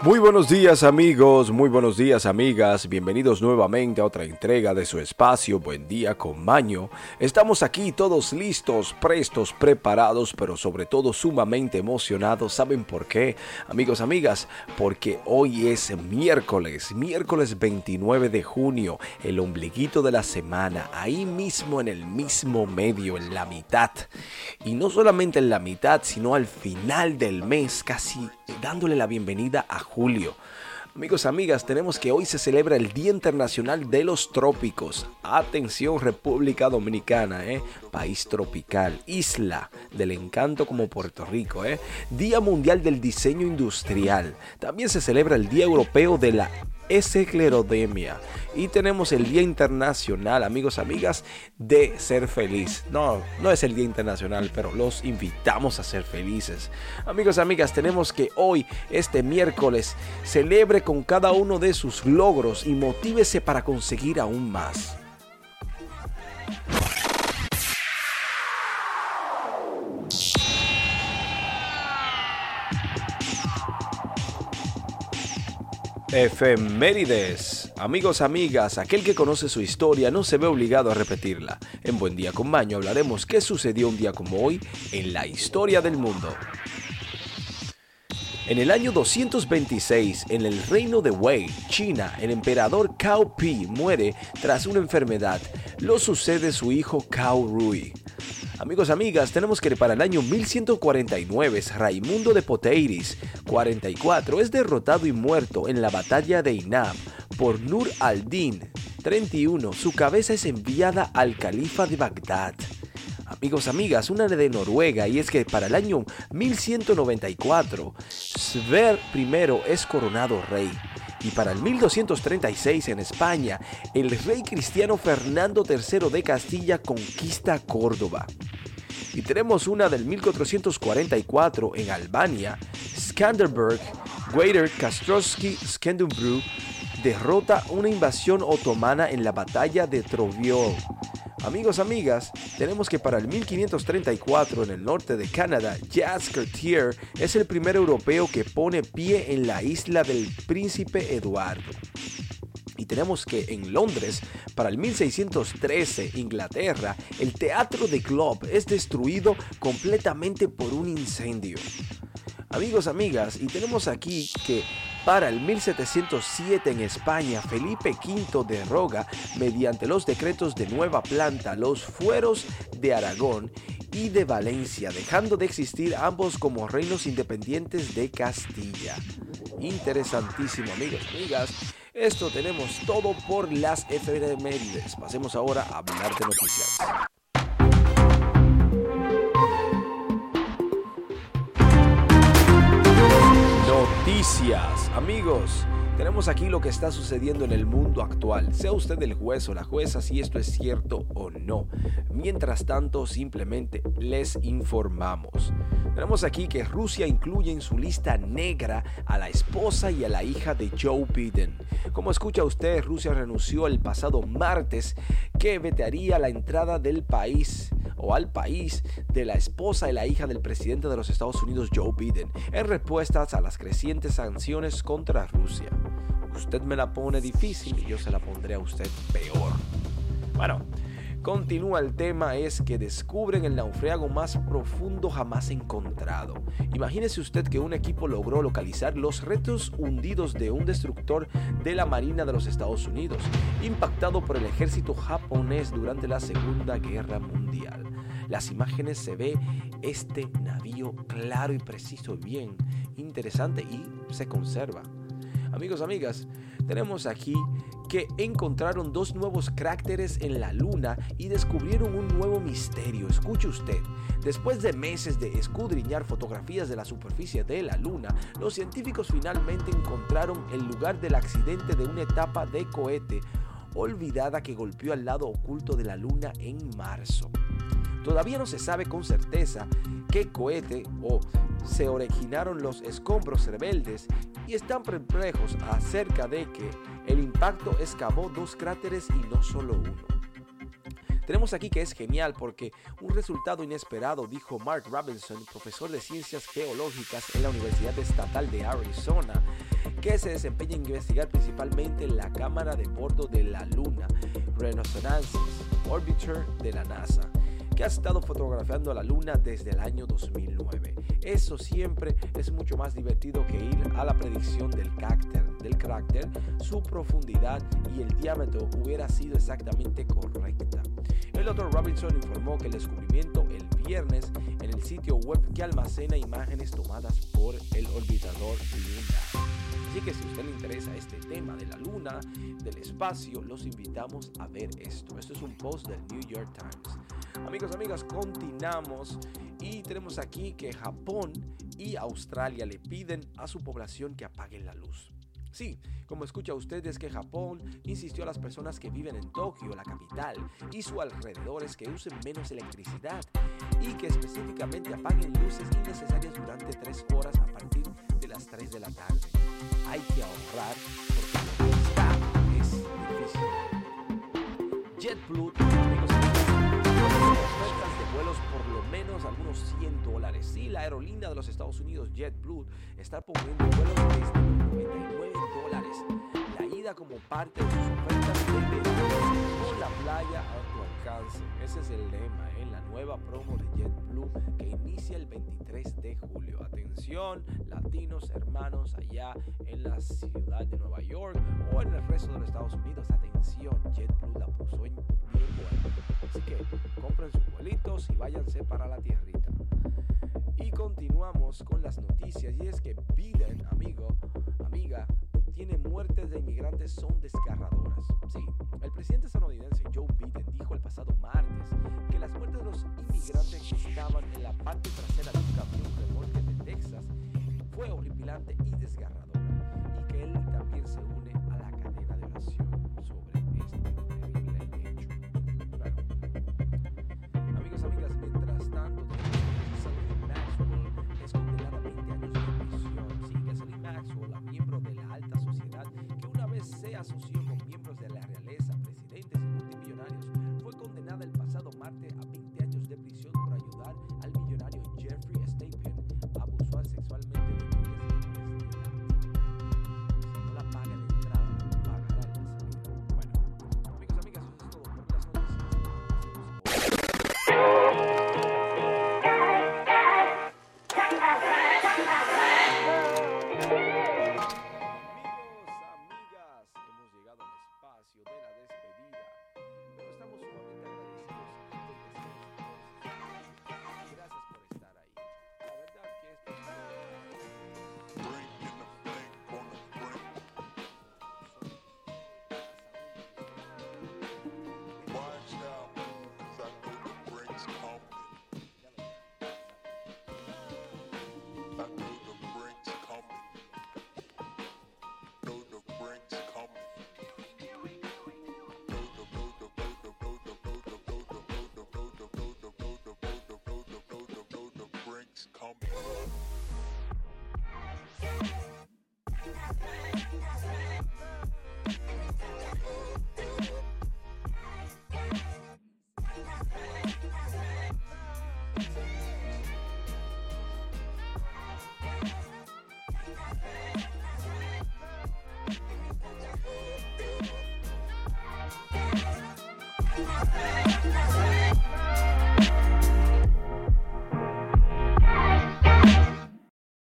Muy buenos días amigos, muy buenos días amigas, bienvenidos nuevamente a otra entrega de su espacio Buen día con Maño. Estamos aquí todos listos, prestos, preparados, pero sobre todo sumamente emocionados. ¿Saben por qué? Amigos, amigas, porque hoy es miércoles, miércoles 29 de junio, el ombliguito de la semana, ahí mismo en el mismo medio, en la mitad. Y no solamente en la mitad, sino al final del mes, casi dándole la bienvenida a julio. Amigos, amigas, tenemos que hoy se celebra el Día Internacional de los Trópicos. Atención República Dominicana, ¿eh? país tropical, isla del encanto como Puerto Rico. ¿eh? Día Mundial del Diseño Industrial. También se celebra el Día Europeo de la esclerodemia. Y tenemos el Día Internacional, amigos, amigas, de ser feliz. No, no es el Día Internacional, pero los invitamos a ser felices. Amigos, amigas, tenemos que hoy, este miércoles, celebre con cada uno de sus logros y motívese para conseguir aún más. Efemérides. Amigos, amigas, aquel que conoce su historia no se ve obligado a repetirla. En Buen Día con Maño hablaremos qué sucedió un día como hoy en la historia del mundo. En el año 226, en el reino de Wei, China, el emperador Cao Pi muere tras una enfermedad. Lo sucede su hijo Cao Rui. Amigos, amigas, tenemos que para el año 1149 Raimundo de Poteiris, 44, es derrotado y muerto en la batalla de Inab por Nur al-Din, 31. Su cabeza es enviada al califa de Bagdad. Amigos, amigas, una de Noruega y es que para el año 1194 Sver I es coronado rey. Y para el 1236 en España, el rey cristiano Fernando III de Castilla conquista Córdoba. Y tenemos una del 1444 en Albania, Skanderberg, Waiter Kastrowski Skanderbeg derrota una invasión otomana en la batalla de Troviol. Amigos, amigas, tenemos que para el 1534 en el norte de Canadá, Jacques Cartier es el primer europeo que pone pie en la isla del Príncipe Eduardo. Tenemos que en Londres, para el 1613, Inglaterra, el Teatro de Globe es destruido completamente por un incendio. Amigos, amigas, y tenemos aquí que para el 1707 en España, Felipe V derroga mediante los decretos de nueva planta los fueros de Aragón y de Valencia, dejando de existir ambos como reinos independientes de Castilla. Interesantísimo, amigos, amigas. Esto tenemos todo por las efemérides. Pasemos ahora a hablar de noticias. Noticias, amigos. Tenemos aquí lo que está sucediendo en el mundo actual, sea usted el juez o la jueza si esto es cierto o no. Mientras tanto, simplemente les informamos. Tenemos aquí que Rusia incluye en su lista negra a la esposa y a la hija de Joe Biden. Como escucha usted, Rusia renunció el pasado martes que vetearía la entrada del país o al país de la esposa y la hija del presidente de los Estados Unidos, Joe Biden, en respuestas a las crecientes sanciones contra Rusia. Usted me la pone difícil y yo se la pondré a usted peor. Bueno, Continúa el tema es que descubren el naufrago más profundo jamás encontrado. Imagínese usted que un equipo logró localizar los restos hundidos de un destructor de la Marina de los Estados Unidos, impactado por el ejército japonés durante la Segunda Guerra Mundial. Las imágenes se ve este navío claro y preciso, bien interesante y se conserva. Amigos, amigas, tenemos aquí que encontraron dos nuevos cráteres en la Luna y descubrieron un nuevo misterio. Escuche usted, después de meses de escudriñar fotografías de la superficie de la Luna, los científicos finalmente encontraron el lugar del accidente de una etapa de cohete olvidada que golpeó al lado oculto de la Luna en marzo. Todavía no se sabe con certeza qué cohete o se originaron los escombros rebeldes y están perplejos acerca de que el impacto excavó dos cráteres y no solo uno. Tenemos aquí que es genial porque un resultado inesperado, dijo Mark Robinson, profesor de ciencias geológicas en la Universidad Estatal de Arizona, que se desempeña en investigar principalmente la cámara de bordo de la Luna, Renaissance Orbiter de la NASA que ha estado fotografiando la luna desde el año 2009. Eso siempre es mucho más divertido que ir a la predicción del del carácter, su profundidad y el diámetro hubiera sido exactamente correcta. El doctor Robinson informó que el descubrimiento el viernes en el sitio web que almacena imágenes tomadas por el orbitador lunar. Así que si a usted le interesa este tema de la luna, del espacio, los invitamos a ver esto. Esto es un post del New York Times. Amigos, amigas, continuamos y tenemos aquí que Japón y Australia le piden a su población que apaguen la luz. Sí, como escucha usted es que Japón insistió a las personas que viven en Tokio, la capital, y sus alrededores que usen menos electricidad y que específicamente apaguen luces innecesarias durante tres horas a partir de las 3 de la tarde. Hay que ahorrar porque lo que está es difícil. JetBlue, amigos, ofertas de vuelos por lo menos algunos 100 dólares. Sí, la aerolínea de los Estados Unidos, JetBlue, está poniendo vuelos desde 99 dólares. La ida como parte de sus ofertas de con la playa a tu alcance. Ese es el lema en la nueva promo de JetBlue inicia el 23 de julio. Atención, latinos, hermanos allá en la ciudad de Nueva York o en el resto de los Estados Unidos. Atención, JetBlue la puso en bien buena. Así que compren sus vuelitos y váyanse para la tierrita. Y continuamos con las noticias y es que Biden, amigo, amiga, tiene muertes de inmigrantes son desgarradoras. Sí, el presidente estadounidense Joe Biden dijo el pasado martes que las muertes de los inmigrantes que estaban en la parte trasera de un camión remolque de Texas fue horripilante y desgarradora, y que él también se une a la cadena de oración sobre asociación.